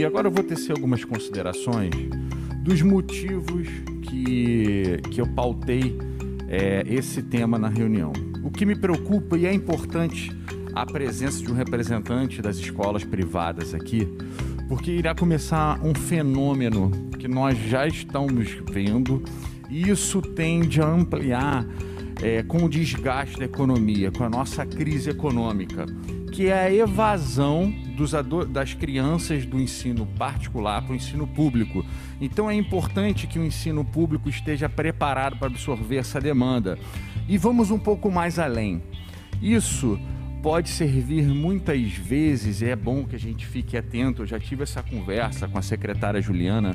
E agora eu vou tecer algumas considerações dos motivos que, que eu pautei é, esse tema na reunião. O que me preocupa e é importante a presença de um representante das escolas privadas aqui, porque irá começar um fenômeno que nós já estamos vendo e isso tende a ampliar é, com o desgaste da economia, com a nossa crise econômica, que é a evasão das crianças do ensino particular para o ensino público. Então é importante que o ensino público esteja preparado para absorver essa demanda. E vamos um pouco mais além. Isso pode servir muitas vezes, e é bom que a gente fique atento. Eu já tive essa conversa com a secretária Juliana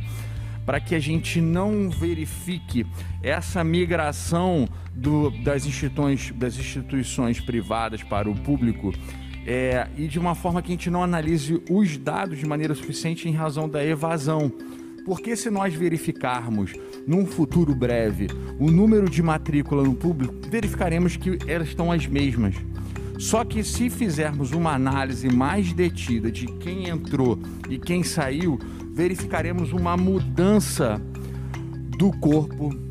para que a gente não verifique essa migração do, das, instituições, das instituições privadas para o público é, e de uma forma que a gente não analise os dados de maneira suficiente em razão da evasão. Porque se nós verificarmos num futuro breve o número de matrícula no público, verificaremos que elas estão as mesmas. Só que se fizermos uma análise mais detida de quem entrou e quem saiu, verificaremos uma mudança do corpo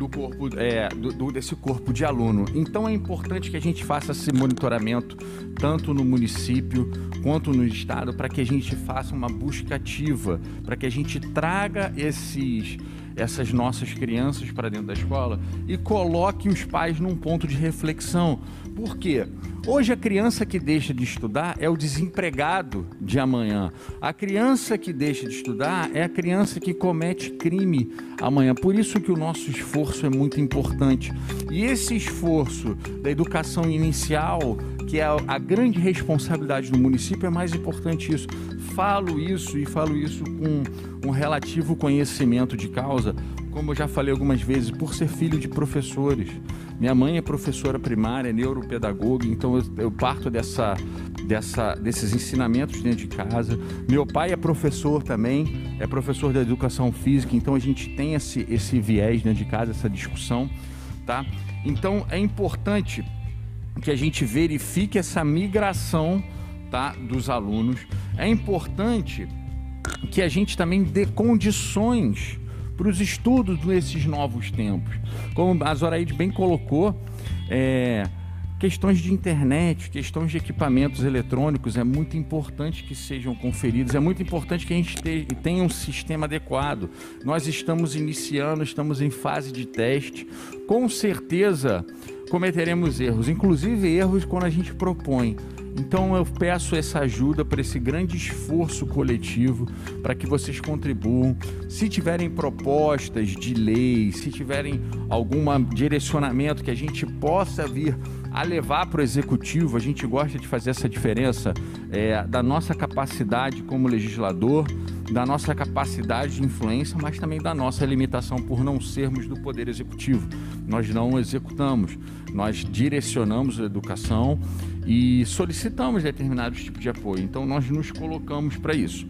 do corpo é, do, do, desse corpo de aluno. Então é importante que a gente faça esse monitoramento tanto no município quanto no estado para que a gente faça uma busca ativa, para que a gente traga esses essas nossas crianças para dentro da escola e coloque os pais num ponto de reflexão. Por quê? Hoje a criança que deixa de estudar é o desempregado de amanhã. A criança que deixa de estudar é a criança que comete crime amanhã. Por isso que o nosso esforço é muito importante. E esse esforço da educação inicial, que é a grande responsabilidade do município, é mais importante isso. Falo isso e falo isso com um relativo conhecimento de causa, como eu já falei algumas vezes, por ser filho de professores. Minha mãe é professora primária, neuropedagoga, então eu, eu parto dessa, dessa, desses ensinamentos dentro de casa. Meu pai é professor também, é professor da educação física, então a gente tem esse, esse viés dentro de casa, essa discussão, tá? Então é importante que a gente verifique essa migração tá, dos alunos. É importante que a gente também dê condições para os estudos nesses novos tempos. Como a Zoraide bem colocou, é, questões de internet, questões de equipamentos eletrônicos, é muito importante que sejam conferidos, é muito importante que a gente tenha um sistema adequado. Nós estamos iniciando, estamos em fase de teste, com certeza cometeremos erros, inclusive erros quando a gente propõe então eu peço essa ajuda para esse grande esforço coletivo, para que vocês contribuam. Se tiverem propostas de lei, se tiverem algum direcionamento que a gente possa vir a levar para o executivo, a gente gosta de fazer essa diferença é, da nossa capacidade como legislador, da nossa capacidade de influência, mas também da nossa limitação por não sermos do poder executivo. Nós não executamos, nós direcionamos a educação e solicitamos determinados tipos de apoio. Então nós nos colocamos para isso.